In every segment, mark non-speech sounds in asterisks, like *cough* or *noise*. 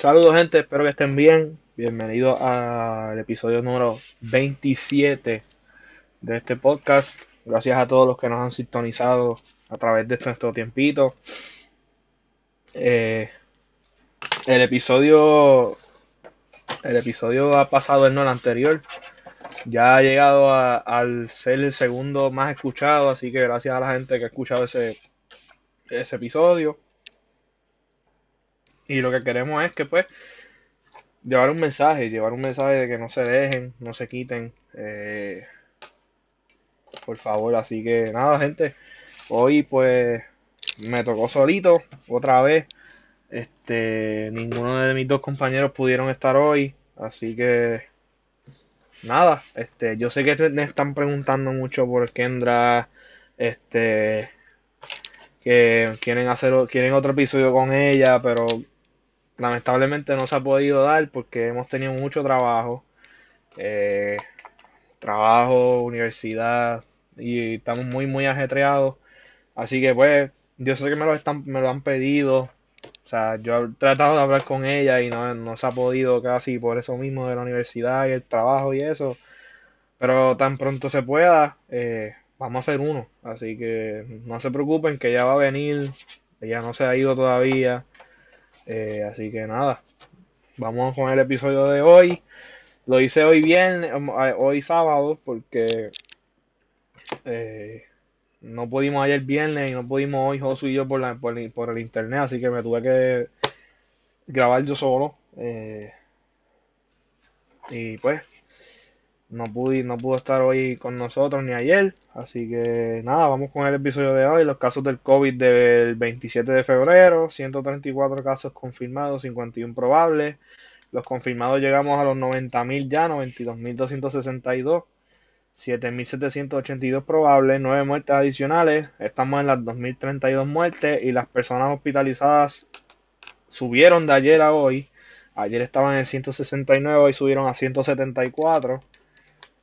Saludos gente, espero que estén bien. Bienvenidos al episodio número 27 de este podcast. Gracias a todos los que nos han sintonizado a través de nuestro tiempito. Eh, el episodio el episodio ha pasado el no el anterior. Ya ha llegado al ser el segundo más escuchado, así que gracias a la gente que ha escuchado ese, ese episodio. Y lo que queremos es que pues llevar un mensaje, llevar un mensaje de que no se dejen, no se quiten. Eh, por favor, así que nada, gente. Hoy pues me tocó solito, otra vez. Este, ninguno de mis dos compañeros pudieron estar hoy, así que nada, este, yo sé que me están preguntando mucho por Kendra, este, que quieren hacer, quieren otro episodio con ella, pero lamentablemente no se ha podido dar porque hemos tenido mucho trabajo, eh, trabajo, universidad y estamos muy muy ajetreados, así que pues yo sé que me lo están, me lo han pedido, o sea, yo he tratado de hablar con ella y no, no se ha podido casi por eso mismo de la universidad y el trabajo y eso. Pero tan pronto se pueda, eh, vamos a hacer uno. Así que no se preocupen que ella va a venir. Ella no se ha ido todavía. Eh, así que nada, vamos con el episodio de hoy. Lo hice hoy bien, eh, hoy sábado, porque eh, no pudimos ayer viernes y no pudimos hoy Josu y yo por, la, por, el internet, así que me tuve que grabar yo solo. Eh, y pues, no pude, no pudo estar hoy con nosotros ni ayer. Así que nada, vamos con el episodio de hoy. Los casos del COVID del 27 de febrero, 134 casos confirmados, 51 probables. Los confirmados llegamos a los 90.000 ya, 92.262. 7.782 probables, 9 muertes adicionales, estamos en las 2.032 muertes y las personas hospitalizadas subieron de ayer a hoy. Ayer estaban en 169 y subieron a 174.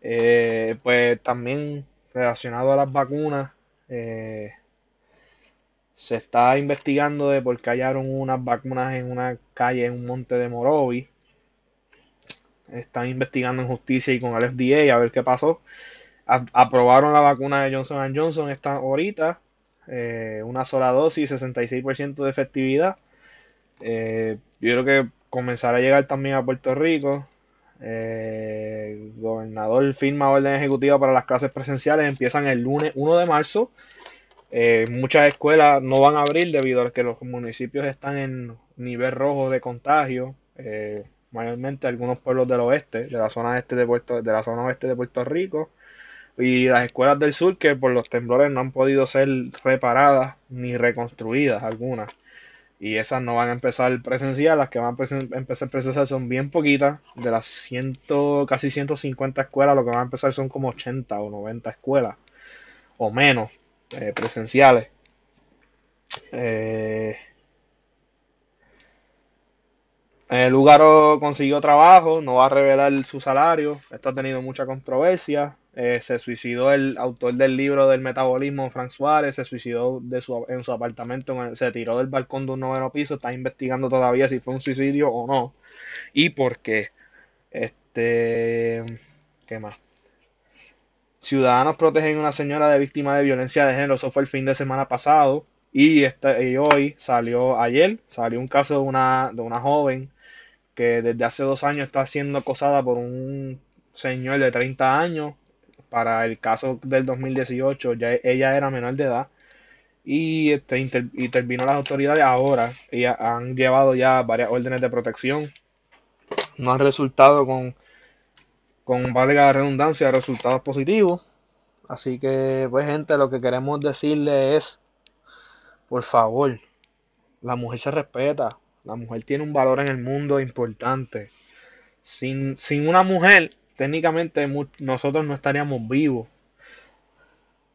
Eh, pues también relacionado a las vacunas, eh, se está investigando de por qué hallaron unas vacunas en una calle en un monte de Morovi están investigando en justicia y con el FDA a ver qué pasó. aprobaron la vacuna de Johnson Johnson esta ahorita, eh, una sola dosis, 66% de efectividad. Eh, yo creo que comenzará a llegar también a Puerto Rico. Eh, el gobernador firma orden ejecutiva para las clases presenciales, empiezan el lunes 1 de marzo. muchas escuelas no van a abrir debido a que los municipios están en nivel rojo de contagio mayormente algunos pueblos del oeste, de la zona este de Puerto, de la zona oeste de Puerto Rico, y las escuelas del sur que por los temblores no han podido ser reparadas ni reconstruidas algunas. Y esas no van a empezar presencial, las que van a empezar presencial son bien poquitas, de las ciento, casi 150 escuelas, lo que van a empezar son como 80 o 90 escuelas, o menos, eh, presenciales. Eh, el lugar consiguió trabajo, no va a revelar su salario. Esto ha tenido mucha controversia. Eh, se suicidó el autor del libro del metabolismo, Frank Suárez, se suicidó de su, en su apartamento, se tiró del balcón de un noveno piso, está investigando todavía si fue un suicidio o no. Y por qué. Este, ¿qué más? Ciudadanos protegen a una señora de víctima de violencia de género, eso fue el fin de semana pasado. Y, este, y hoy salió, ayer, salió un caso de una, de una joven que desde hace dos años está siendo acosada por un señor de 30 años. Para el caso del 2018, ya ella era menor de edad y este, intervino las autoridades ahora. y han llevado ya varias órdenes de protección. No han resultado con, con valga redundancia, resultados positivos. Así que, pues, gente, lo que queremos decirle es, por favor, la mujer se respeta. La mujer tiene un valor en el mundo importante. Sin, sin una mujer, técnicamente nosotros no estaríamos vivos.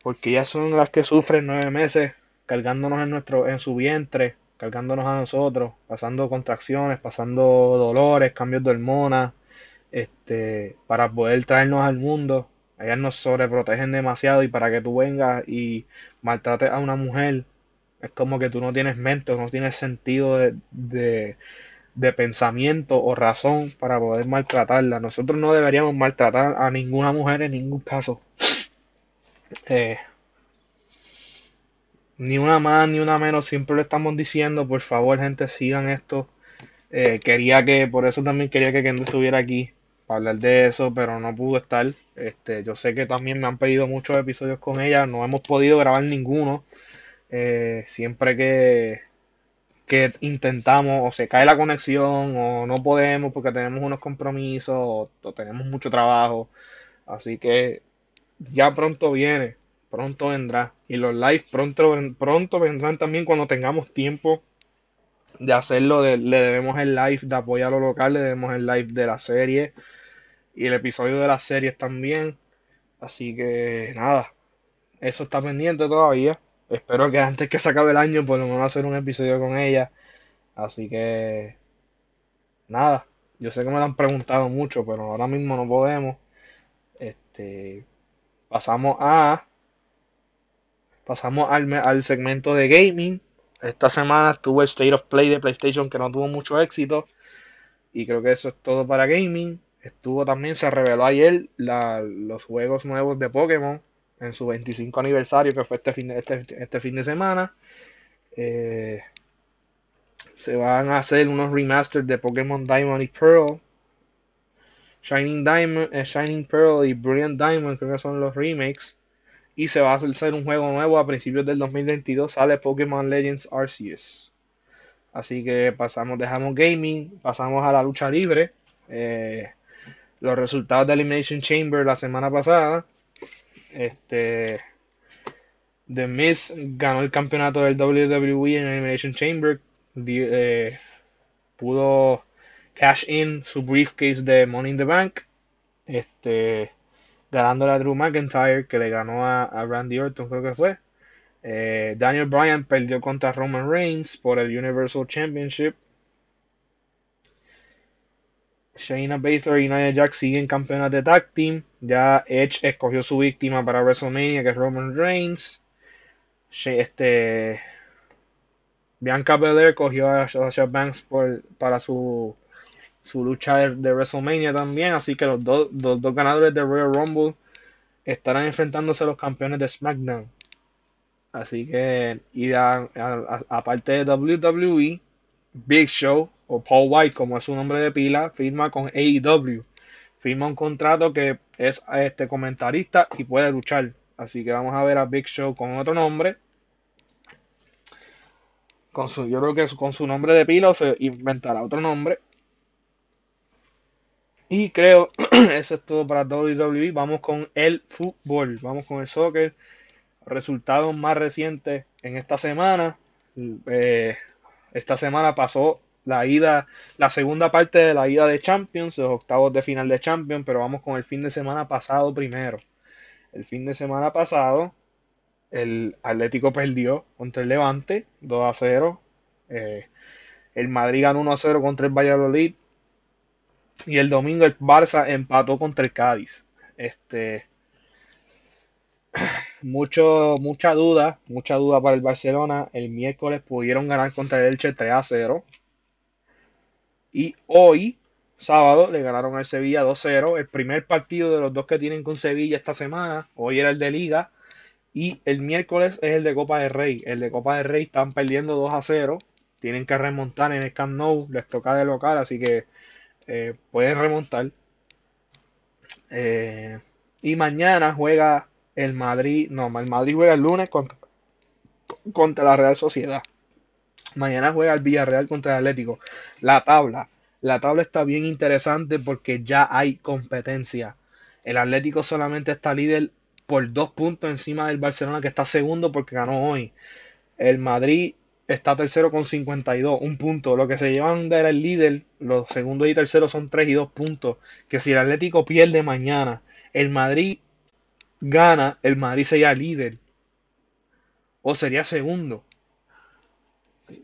Porque ellas son las que sufren nueve meses cargándonos en, nuestro, en su vientre, cargándonos a nosotros, pasando contracciones, pasando dolores, cambios de hormonas, este, para poder traernos al mundo. Ellas nos sobreprotegen demasiado y para que tú vengas y maltrates a una mujer es como que tú no tienes mente, no tienes sentido de, de pensamiento o razón para poder maltratarla. Nosotros no deberíamos maltratar a ninguna mujer en ningún caso. Eh, ni una más ni una menos, siempre le estamos diciendo, por favor, gente, sigan esto. Eh, quería que, por eso también quería que Kendall estuviera aquí para hablar de eso, pero no pudo estar. Este, yo sé que también me han pedido muchos episodios con ella, no hemos podido grabar ninguno. Eh, siempre que, que intentamos, o se cae la conexión, o no podemos porque tenemos unos compromisos, o, tenemos mucho trabajo. Así que ya pronto viene, pronto vendrá. Y los live pronto, pronto vendrán también cuando tengamos tiempo de hacerlo. le debemos el live de apoyo a lo local, le debemos el live de la serie y el episodio de las series también. Así que nada, eso está pendiente todavía. Espero que antes que se acabe el año por lo menos hacer un episodio con ella. Así que nada, yo sé que me lo han preguntado mucho, pero ahora mismo no podemos. Este, pasamos a pasamos al, al segmento de gaming. Esta semana estuvo el State of Play de PlayStation que no tuvo mucho éxito. Y creo que eso es todo para gaming. Estuvo también, se reveló ayer los juegos nuevos de Pokémon en su 25 aniversario que fue este fin de, este, este fin de semana. Eh, se van a hacer unos remasters de Pokémon Diamond y Pearl. Shining Diamond, eh, Shining Pearl y Brilliant Diamond creo que son los remakes. Y se va a hacer un juego nuevo a principios del 2022. Sale Pokémon Legends Arceus. Así que pasamos, dejamos gaming, pasamos a la lucha libre. Eh, los resultados de Elimination Chamber la semana pasada. Este. The Miz ganó el campeonato del WWE en Elimination Chamber. Eh, pudo cash in su briefcase de Money in the Bank. Este. Ganándole a Drew McIntyre, que le ganó a, Randy Orton, creo que fue. Eh, Daniel Bryan perdió contra Roman Reigns por el Universal Championship. Shayna Baszler y Nia Jax siguen campeonas de tag team. Ya Edge escogió su víctima para WrestleMania, que es Roman Reigns. Este, Bianca Belair cogió a Sasha Banks para su, su lucha de WrestleMania también. Así que los dos, ganadores de Royal Rumble estarán enfrentándose a los campeones de SmackDown. Así que, y aparte de WWE, Big Show o Paul White, como es su nombre de pila, firma con AEW. Firma un contrato que es este comentarista y puede luchar. Así que vamos a ver a Big Show con otro nombre. Con su, yo creo que con su nombre de pila se inventará otro nombre. Y creo, *clears throat* eso es todo para WWE. Vamos con el fútbol, vamos con el soccer. Resultados más recientes en esta semana. Eh, esta semana pasó la ida, la segunda parte de la ida de Champions, los octavos de final de Champions, pero vamos con el fin de semana pasado primero. El fin de semana pasado, el Atlético perdió contra el Levante 2 a 0. Eh, el Madrid ganó 1 a 0 contra el Valladolid. Y el domingo el Barça empató contra el Cádiz. Este, *clears throat* mucho, mucha duda, mucha duda para el Barcelona. El miércoles pudieron ganar contra el Elche 3 a 0. Y hoy, sábado, le ganaron al Sevilla 2-0. El primer partido de los dos que tienen con Sevilla esta semana. Hoy era el de Liga. Y el miércoles es el de Copa del Rey. El de Copa del Rey están perdiendo 2 a 0. Tienen que remontar en el Camp Nou. Les toca de local, así que eh, pueden remontar. Eh, y mañana juega el Madrid. No, el Madrid juega el lunes contra, contra la Real Sociedad. Mañana juega el Villarreal contra el Atlético. La tabla. La tabla está bien interesante porque ya hay competencia. El Atlético solamente está líder por dos puntos encima del Barcelona que está segundo porque ganó hoy. El Madrid está tercero con 52, un punto. Lo que se llevan de el líder, los segundos y terceros son 3 y 2 puntos. Que si el Atlético pierde mañana, el Madrid gana, el Madrid sería líder. O sería segundo.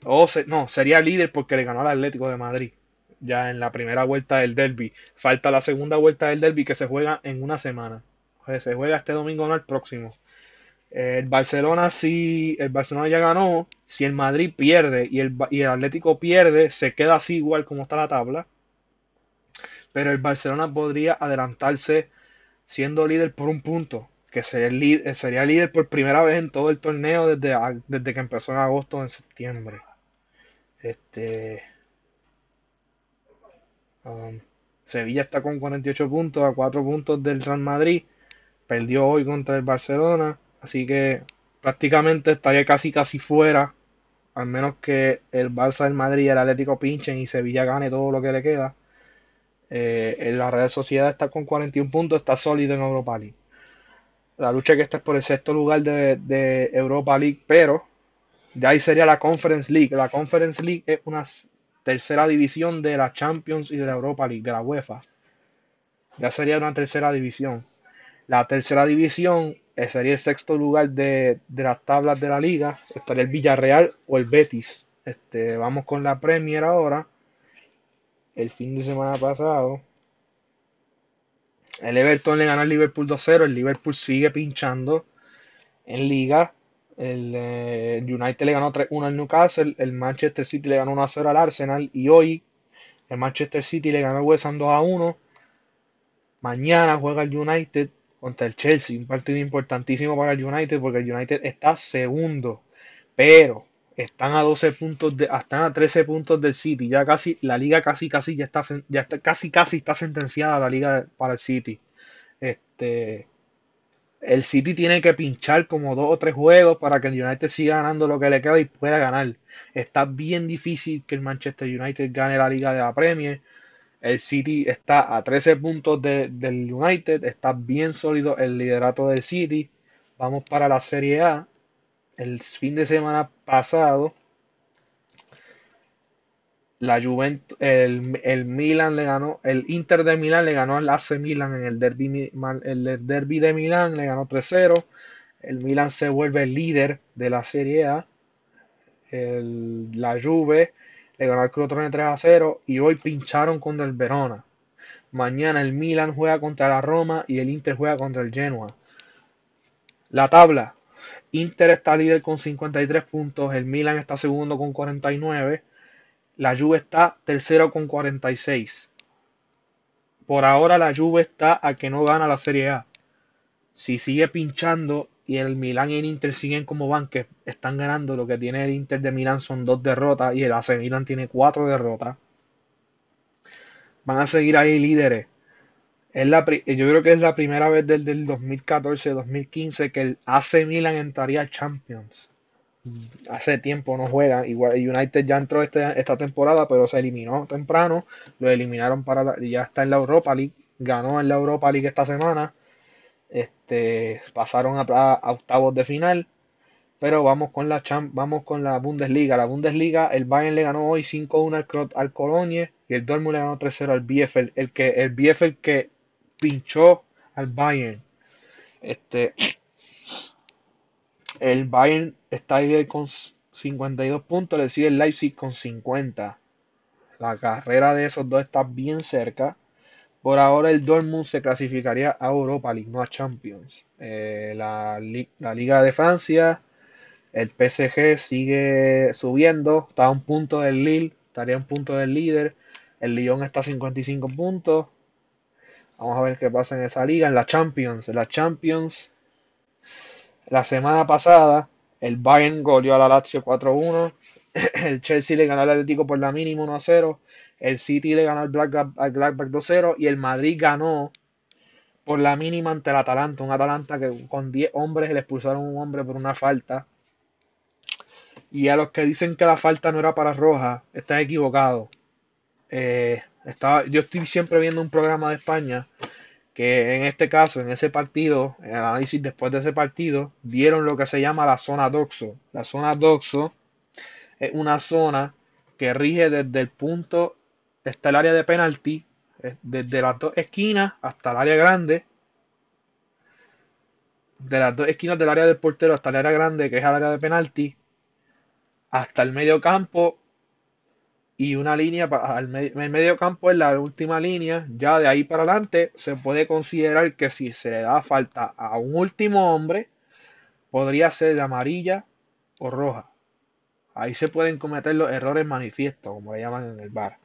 O no, sería líder porque le ganó al Atlético de Madrid. Ya en la primera vuelta del derby. Falta la segunda vuelta del derby que se juega en una semana. Se juega este domingo, no el próximo. El Barcelona si el Barcelona ya ganó, si el Madrid pierde y el, y el Atlético pierde, se queda así igual como está la tabla. Pero el Barcelona podría adelantarse siendo líder por un punto, que sería, líder, sería líder por primera vez en todo el torneo desde, desde que empezó en agosto o en septiembre. Este um, Sevilla está con 48 puntos a 4 puntos del Real Madrid. Perdió hoy contra el Barcelona. Así que prácticamente estaría casi casi fuera. Al menos que el Barça del Madrid y el Atlético pinchen y Sevilla gane todo lo que le queda. Eh, en la Real Sociedad está con 41 puntos, está sólido en Europa League. La lucha que está es por el sexto lugar de, de Europa League, pero ya ahí sería la Conference League. La Conference League es una tercera división de la Champions y de la Europa League, de la UEFA. Ya sería una tercera división. La tercera división eh, sería el sexto lugar de, las tablas de la liga. Estaría el Villarreal o el Betis. Este, vamos con la Premier ahora. El fin de semana pasado. El Everton le ganó al Liverpool 2-0. El Liverpool sigue pinchando en liga. El eh, United le ganó 3-1 al Newcastle. El Manchester City le ganó 1-0 al Arsenal. Y hoy el Manchester City le ganó al West Ham 2-1. Mañana juega el United contra el Chelsea. Un partido importantísimo para el United porque el United está segundo. Pero están a 12 puntos, de, están a 13 puntos del City. Ya casi, la liga casi, casi ya está, ya está, casi, casi está sentenciada la liga para el City. Este, el City tiene que pinchar como dos o tres juegos para que el United siga ganando lo que le queda y pueda ganar. Está bien difícil que el Manchester United gane la liga de la Premier. El City está a 13 puntos del United, está bien sólido el liderato del City. Vamos para la Serie A. El fin de semana pasado, la Juventus, el, Milan le ganó, el Inter de Milán le ganó al AC Milan en el derby, el derby de Milán, le ganó 3-0. El Milan se vuelve líder de la Serie A. la Juve le ganó al Crotone 3 a 0 y hoy pincharon contra el Verona. Mañana el Milan juega contra la Roma y el Inter juega contra el Genoa. La tabla. Inter está líder con 53 puntos, el Milan está segundo con 49, la Juve está tercero con 46. Por ahora la Juve está a que no gana la Serie A. Si sigue pinchando y el Milan y el Inter siguen como van, que están ganando. Lo que tiene el Inter de Milán son dos derrotas y el AC Milan tiene cuatro derrotas. Van a seguir ahí líderes. Es la, yo creo que es la primera vez desde el 2014-2015 que el AC Milan entraría a Champions. Hace tiempo no juega. Igual United ya entró este, esta temporada, pero se eliminó temprano. Lo eliminaron para ya está en la Europa League. Ganó en la Europa League esta semana este, pasaron a, octavos de final. Pero vamos con la vamos con la Bundesliga. La Bundesliga, el Bayern le ganó hoy 5-1 al, al Cologne y el Dortmund le ganó 3-0 al BFL. El que el BFL que pinchó al Bayern. Este el Bayern está ahí con 52 puntos, le sigue el Leipzig con 50. La carrera de esos dos está bien cerca. Por ahora el Dortmund se clasificaría a Europa League, no a Champions. Eh, la, Liga de Francia, el PSG sigue subiendo, está a un punto del Lille, estaría a un punto del líder. El Lyon está a 55 puntos. Vamos a ver qué pasa en esa liga. En la Champions, en la Champions, la semana pasada, el Bayern goleó a la Lazio 4-1. *clears throat* El Chelsea le ganó al Atlético por la mínima 1-0. El City le ganó al Blackback, 2-0 y el Madrid ganó por la mínima ante el Atalanta. Un Atalanta que con 10 hombres le expulsaron un hombre por una falta. Y a los que dicen que la falta no era para Roja, están equivocados. Eh, estaba, yo estoy siempre viendo un programa de España que en este caso, en ese partido, en el análisis después de ese partido, dieron lo que se llama la zona doxo. La zona doxo es una zona que rige desde el punto está el área de penalti, desde las dos esquinas hasta el área grande, de las dos esquinas del área del portero hasta el área grande, que es el área de penalti, hasta el medio campo y una línea, al el medio campo es la última línea, ya de ahí para adelante se puede considerar que si se le da falta a un último hombre, podría ser de amarilla o roja. Ahí se pueden cometer los errores manifiestos, como le llaman en el bar.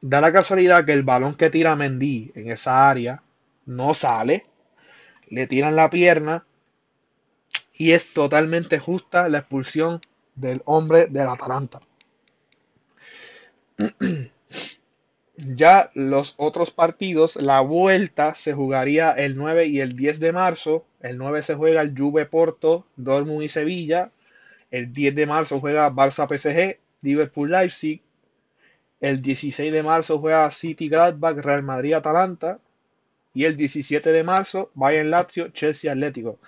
Da la casualidad que el balón que tira Mendy en esa área no sale, le tiran la pierna y es totalmente justa la expulsión del hombre del Atalanta. *clears throat* Ya los otros partidos, la vuelta se jugaría el 9 y el 10 de marzo. El 9 se juega el Juve Porto, Dortmund y Sevilla. El 10 de marzo juega Barça PSG, Liverpool Leipzig. El 16 de marzo juega City Gladbach, Real Madrid Atalanta. Y el 17 de marzo Bayern Lazio, Chelsea Atlético.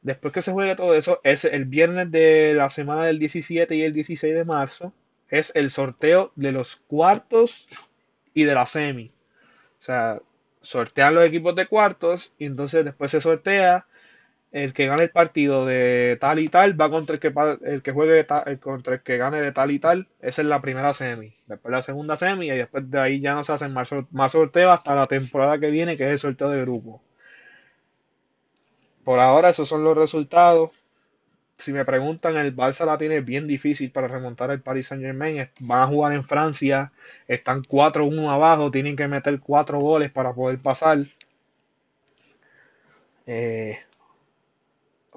Después que se juegue todo eso, es el viernes de la semana del 17 y el 16 de marzo. Es el sorteo de los cuartos y de la semi. O sea, sortean los equipos de cuartos y entonces después se sortea el que gane el partido de tal y tal va contra el que el que juegue contra el que gane de tal y tal. Esa es la primera semi. Después la segunda semi y después de ahí ya no se hacen más, más sorteos hasta la temporada que viene, que es el sorteo de grupo. Por ahora esos son los resultados si me preguntan, el Barça la tiene bien difícil para remontar el Paris Saint Germain. Van a jugar en Francia, están 4-1 abajo, tienen que meter 4 goles para poder pasar. Eh,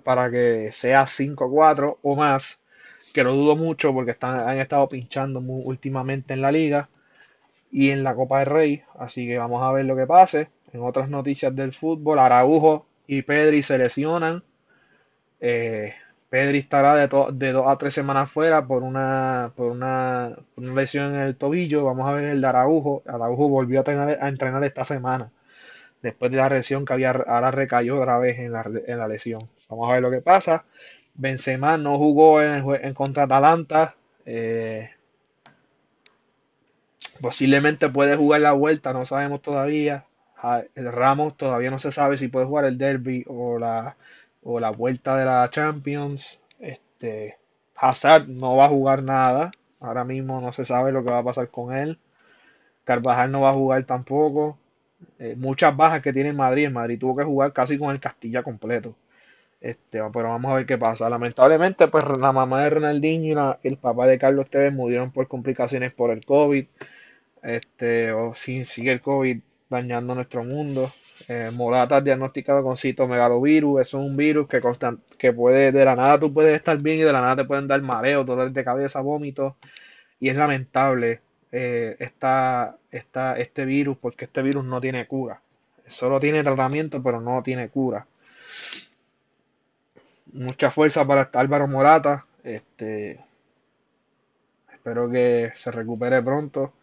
para que sea 5-4 o más, que lo dudo mucho porque están, han estado pinchando últimamente en la liga y en la Copa del Rey. Así que vamos a ver lo que pase. En otras noticias del fútbol, Araujo y Pedri se lesionan. Eh, Pedri estará de, de dos a tres semanas fuera por una, por una, lesión en el tobillo. Vamos a ver el de Araujo. Araujo volvió a, entrenar esta semana. Después de la lesión que había, ahora recayó otra vez en la, lesión. Vamos a ver lo que pasa. Benzema no jugó en, en contra Atalanta. Eh, posiblemente puede jugar la vuelta, no sabemos todavía. El Ramos todavía no se sabe si puede jugar el derby o la, o la vuelta de la Champions. Este, Hazard no va a jugar nada. Ahora mismo no se sabe lo que va a pasar con él. Carvajal no va a jugar tampoco. Eh, muchas bajas que tiene Madrid. En Madrid tuvo que jugar casi con el Castilla completo. Este, pero vamos a ver qué pasa. Lamentablemente, pues la mamá de Ronaldinho y el papá de Carlos Tevez murieron por complicaciones por el COVID. Este, o si sigue el COVID dañando nuestro mundo. Eh, Morata diagnosticado con citomegalovirus. Eso es un virus que, que puede, de la nada tú puedes estar bien y de la nada te pueden dar mareo, dolor de cabeza, vómitos. Y es lamentable eh, este virus porque este virus no tiene cura. Solo tiene tratamiento, pero no tiene cura. Mucha fuerza para Álvaro Morata. Este, espero que se recupere pronto.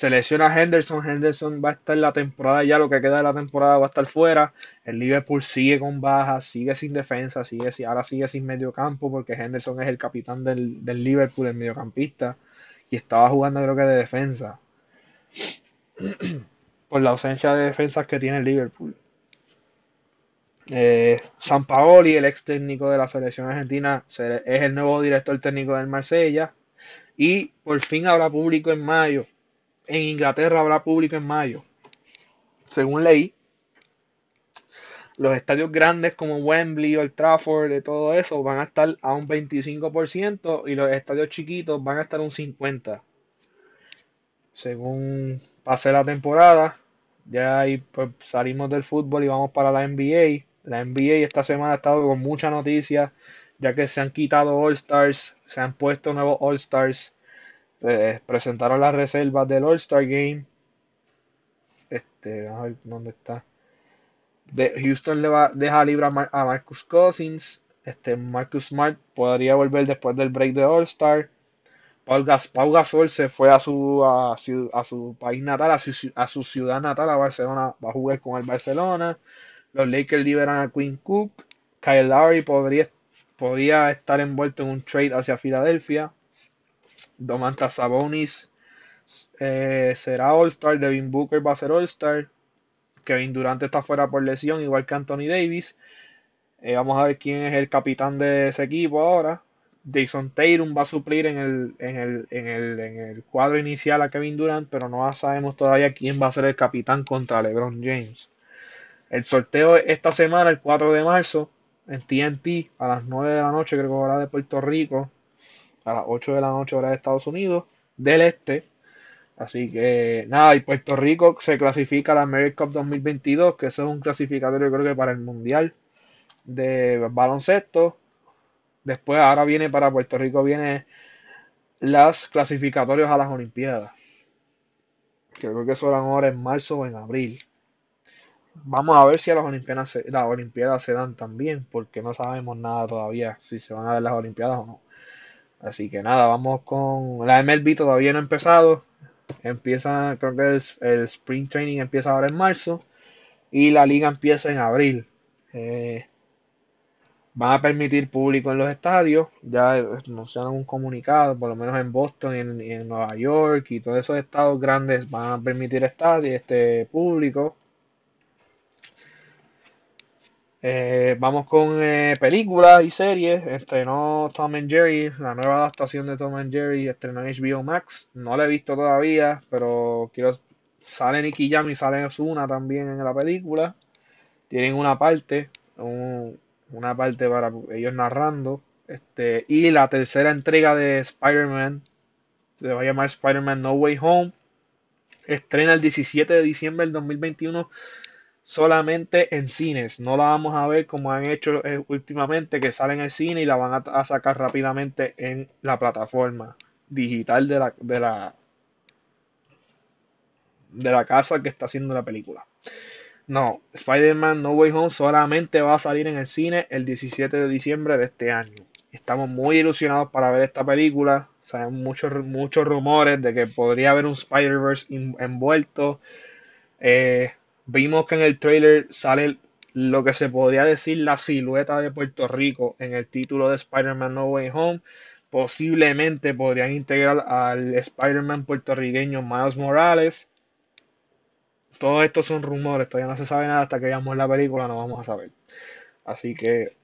Se lesiona Henderson. Henderson va a estar la temporada, ya lo que queda de la temporada va a estar fuera. El Liverpool sigue con bajas, sigue sin defensa, sigue, ahora sigue sin medio campo porque Henderson es el capitán del, Liverpool, el mediocampista. Y estaba jugando creo que de defensa. *clears throat* Por la ausencia de defensas que tiene el Liverpool. Eh, San Paoli, el ex técnico de la selección argentina, es el nuevo director técnico del Marsella. Y por fin habrá público en mayo en Inglaterra habrá público en mayo. Según leí, los estadios grandes como Wembley o el Trafford y todo eso van a estar a un 25% y los estadios chiquitos van a estar a un 50%. Según pase la temporada, ya ahí pues, salimos del fútbol y vamos para la NBA. La NBA esta semana ha estado con mucha noticia, ya que se han quitado All Stars, se han puesto nuevos All Stars presentaron las reservas del All-Star Game. Este, a ver dónde está. Houston le va, deja libre a, Marcus Cousins. Este, Marcus Smart podría volver después del break de All-Star. Paul, Gasol se fue a su, a, su, país natal, a su, a su, ciudad natal, a Barcelona. Va a jugar con el Barcelona. Los Lakers liberan a Quinn Cook. Kyle Lowry podría estar envuelto en un trade hacia Filadelfia. Domantas Sabonis eh, será All-Star. Devin Booker va a ser All-Star. Kevin Durant está fuera por lesión, igual que Anthony Davis. Eh, vamos a ver quién es el capitán de ese equipo ahora. Jason Tatum va a suplir en el, en, el, en, el, en el cuadro inicial a Kevin Durant, pero no sabemos todavía quién va a ser el capitán contra LeBron James. El sorteo esta semana, el 4 de marzo, en TNT a las 9 de la noche, creo que hora de Puerto Rico, a las 8 de la noche hora de Estados Unidos, del este. Así que nada, y Puerto Rico se clasifica a la America Cup 2022, que es un clasificatorio creo que para el Mundial de baloncesto. Después ahora viene para Puerto Rico viene las clasificatorios a las Olimpiadas. Creo que son ahora en marzo o en abril. Vamos a ver si a las Olimpiadas, las Olimpiadas se dan también, porque no sabemos nada todavía si se van a dar las Olimpiadas o no. Así que nada, vamos con la MLB todavía no ha empezado. Empieza, creo que el, Spring Training empieza ahora en marzo y la liga empieza en abril. Eh, van a permitir público en los estadios, ya nos dan un comunicado, por lo menos en Boston y en, Nueva York y todos esos estados grandes van a permitir estadios, este público. Eh, vamos con eh, películas y series. Estrenó Tom and Jerry, la nueva adaptación de Tom and Jerry, estrenó en HBO Max. No la he visto todavía, pero quiero. Sale Nicky Jam y sale también en la película. Tienen una parte, una parte para ellos narrando. Este, y la tercera entrega de Spider-Man se va a llamar Spider-Man No Way Home. Estrena el 17 de diciembre del 2021 solamente en cines. No la vamos a ver como han hecho eh, últimamente, que sale en el cine y la van a, sacar rápidamente en la plataforma digital de la, de la, de la casa que está haciendo la película. No, Spider-Man No Way Home solamente va a salir en el cine el 17 de diciembre de este año. Estamos muy ilusionados para ver esta película. Saben muchos, muchos rumores de que podría haber un Spider-Verse envuelto. Eh, Vimos que en el trailer sale lo que se podría decir la silueta de Puerto Rico en el título de Spider-Man No Way Home. Posiblemente podrían integrar al Spider-Man puertorriqueño Miles Morales. Todo esto son rumores, todavía no se sabe nada hasta que veamos la película, no vamos a saber. Así que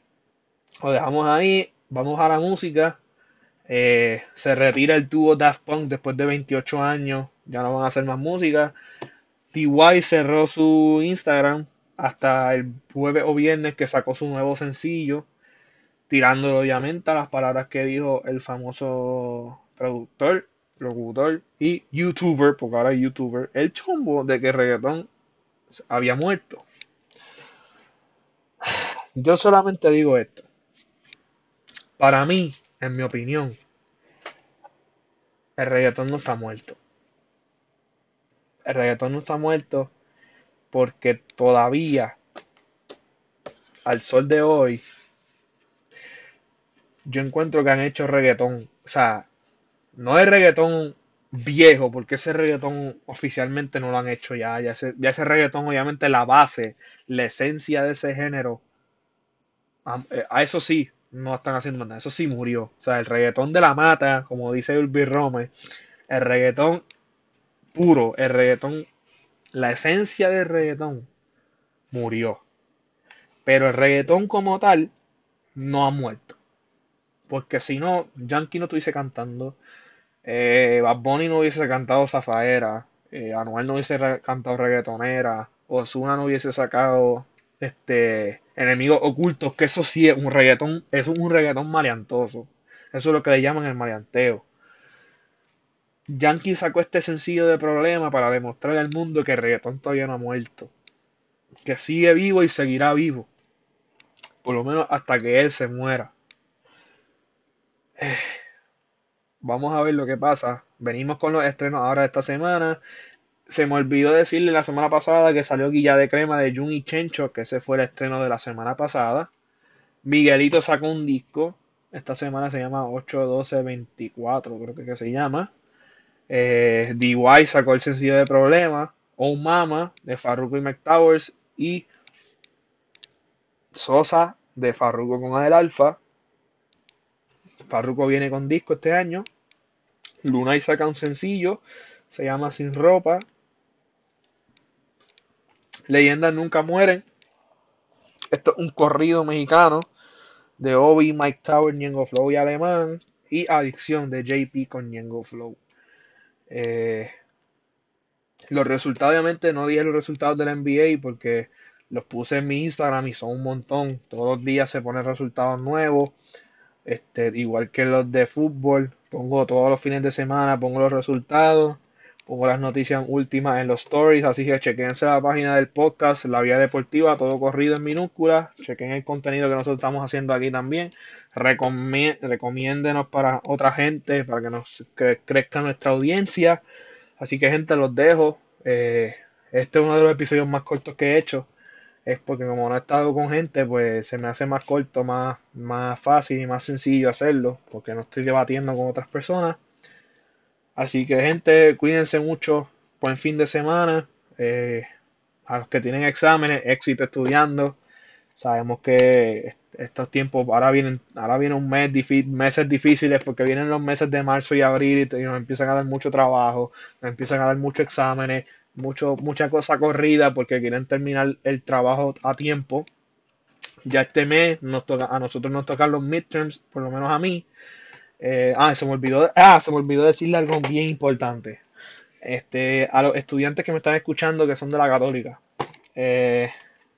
lo dejamos ahí, vamos a la música. Eh, se retira el dúo Daft Punk después de 28 años, ya no van a hacer más música. TY cerró su Instagram hasta el jueves o viernes que sacó su nuevo sencillo, tirando obviamente a las palabras que dijo el famoso productor, locutor y youtuber, porque ahora es youtuber, el chombo de que el reggaetón había muerto. Yo solamente digo esto. Para mí, en mi opinión, el reggaetón no está muerto el reggaetón no está muerto porque todavía, al sol de hoy, yo encuentro que han hecho reggaetón. O sea, no es reggaetón viejo, porque ese reggaetón oficialmente no lo han hecho ya. Ya ese, ya reggaetón, obviamente, la base, la esencia de ese género, eh, a, eso sí, no están haciendo nada. Eso sí murió. O sea, el reggaetón de la mata, como dice Ulvi Rome, el reggaetón puro, el reggaetón, la esencia del reggaetón murió. Pero el reggaetón como tal no ha muerto. Porque si no, Yankee no estuviese cantando, eh, Bad Bunny no hubiese cantado Zafaera, eh, Anuel no hubiese cantado reggaetonera, Ozuna no hubiese sacado este enemigos ocultos, que eso sí es un reggaetón, es un reggaetón maleantoso. Eso es lo que le llaman el maleanteo. Yankee sacó este sencillo de problema para demostrarle al mundo que el reggaetón todavía no ha muerto. Que sigue vivo y seguirá vivo. Por lo menos hasta que él se muera. Vamos a ver lo que pasa. Venimos con los estrenos ahora esta semana. Se me olvidó decirle la semana pasada que salió Guilla de Crema de Jun y Chencho, que ese fue el estreno de la semana pasada. Miguelito sacó un disco. Esta semana se llama 81224, creo que se llama. Eh, DY sacó el sencillo de Problema. Oh Mama de Farruko y McTowers. Y Sosa de Farruko con el Alfa. Farruko viene con disco este año. Lunay saca un sencillo. Se llama Sin Ropa. Leyendas nunca mueren. Esto es un corrido mexicano de Obi, Mike Tower, Ñengo Flow y Alemán. Y Adicción de JP con Ñengo Flow. Eh, los resultados, obviamente, no dije los resultados de la NBA porque Los puse en mi Instagram y son un montón. Todos los días se ponen resultados nuevos. Este, igual que los de fútbol. Pongo todos los fines de semana, pongo los resultados. Pongo las noticias últimas en los stories, así que chequense la página del podcast, La Vía Deportiva, todo corrido en minúsculas. Chequen el contenido que nosotros estamos haciendo aquí también. recomiéndenos para otra gente, para que nos crezca nuestra audiencia. Así que, gente, los dejo. Eh, este es uno de los episodios más cortos que he hecho. Es porque como no he estado con gente, pues se me hace más corto, más, más fácil y más sencillo hacerlo. Porque no estoy debatiendo con otras personas. Así que gente, cuídense mucho. Buen fin de semana. Eh, a los que tienen exámenes, éxito estudiando. Sabemos que estos tiempos, ahora vienen, ahora viene un mes meses difíciles porque vienen los meses de marzo y abril y, nos empiezan a dar mucho trabajo, nos empiezan a dar muchos exámenes, mucho, mucha cosa corrida porque quieren terminar el trabajo a tiempo. Ya este mes nos toca, a nosotros nos tocan los midterms, por lo menos a mí. Eh, ah, se me olvidó, ah, se me olvidó decirle algo bien importante. Este, a los estudiantes que me están escuchando que son de la católica. Eh,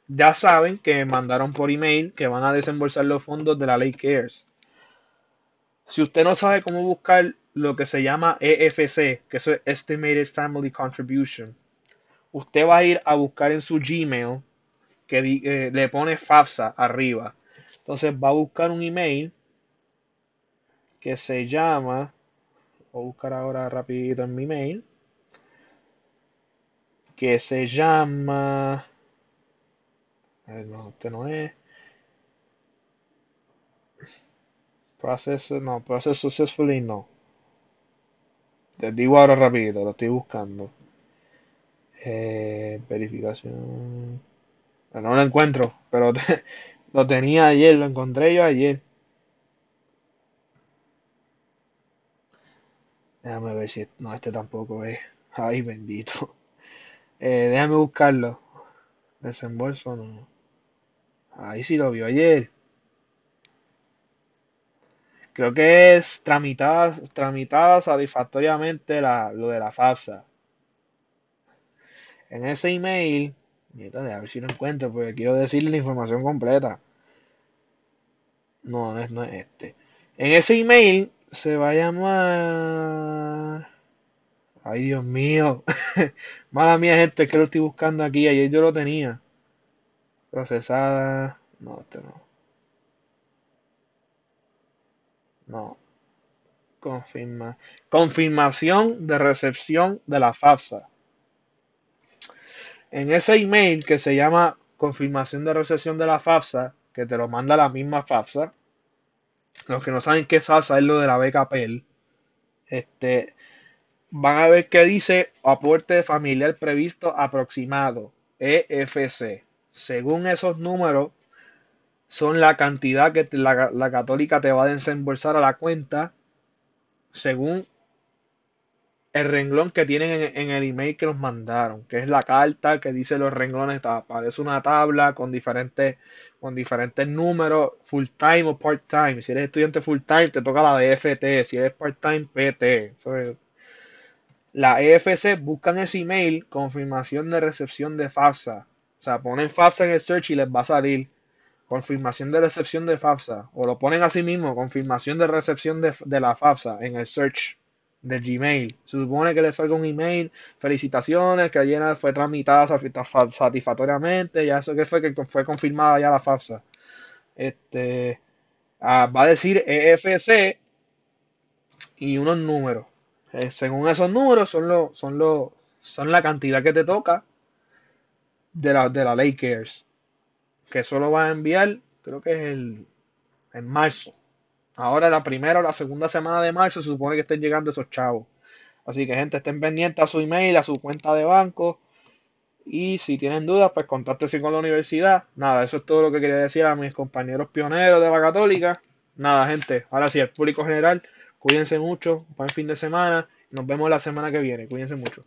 ya saben que mandaron por email que van a desembolsar los fondos de la ley CARES. Si usted no sabe cómo buscar lo que se llama EFC, que es Estimated Family Contribution, usted va a ir a buscar en su Gmail que eh, le pone FAFSA arriba. Entonces va a buscar un email que se llama, voy a buscar ahora rapidito en mi mail, que se llama, no, este no es, proceso, no, proceso successfully no. Te digo ahora rapidito, lo estoy buscando. Eh, verificación. No lo encuentro, pero *laughs* lo tenía ayer, lo encontré yo ayer. Déjame ver si. No, este tampoco es. Ay, bendito. Eh, déjame buscarlo. Desembolso no. Ahí sí lo vio ayer. Creo que es tramitada, tramitada satisfactoriamente la, lo de la FAFSA. En ese email, a ver si lo encuentro, porque quiero decirle la información completa. No, no es, no es este. En ese email se va a llamar. Ay, Dios mío. *laughs* Mala mía, gente, que lo estoy buscando aquí. Ayer yo lo tenía. Procesada. No, este no. No. Confirma. Confirmación de recepción de la FAFSA. En ese email que se llama confirmación de recepción de la FAFSA, que te lo manda la misma FAFSA, los que no saben qué FAFSA es lo de la beca PEL, este, van a ver que dice aporte familiar previsto aproximado, EFC. Según esos números, son la cantidad que la, la católica te va a desembolsar a la cuenta según el renglón que tienen en, el email que nos mandaron, que es la carta que dice los renglones, aparece una tabla con diferentes, con diferentes números, full time o part time. Si eres estudiante full time, te toca la de FT, si eres part time, PT. la EFC buscan ese email, confirmación de recepción de FAFSA. O sea, ponen FAFSA en el search y les va a salir confirmación de recepción de FAFSA. O lo ponen así mismo, confirmación de recepción de, de la FAFSA en el search de Gmail. Se supone que le salga un email, felicitaciones, que ayer fue tramitada satisfactoriamente, ya eso que fue que fue confirmada ya la FAFSA. Este ah, va a decir EFC y unos números. Eh, según esos números son los, son los, son la cantidad que te toca de la, de la ley CARES. Que solo va a enviar, creo que es el en marzo. Ahora la primera o la segunda semana de marzo se supone que estén llegando esos chavos. Así que gente, estén pendientes a su email, a su cuenta de banco. Y si tienen dudas, pues contáctense con la universidad. Nada, eso es todo lo que quería decir a mis compañeros pioneros de la católica. Nada, gente. Ahora sí, el público general, cuídense mucho. Buen fin de semana. Nos vemos la semana que viene. Cuídense mucho.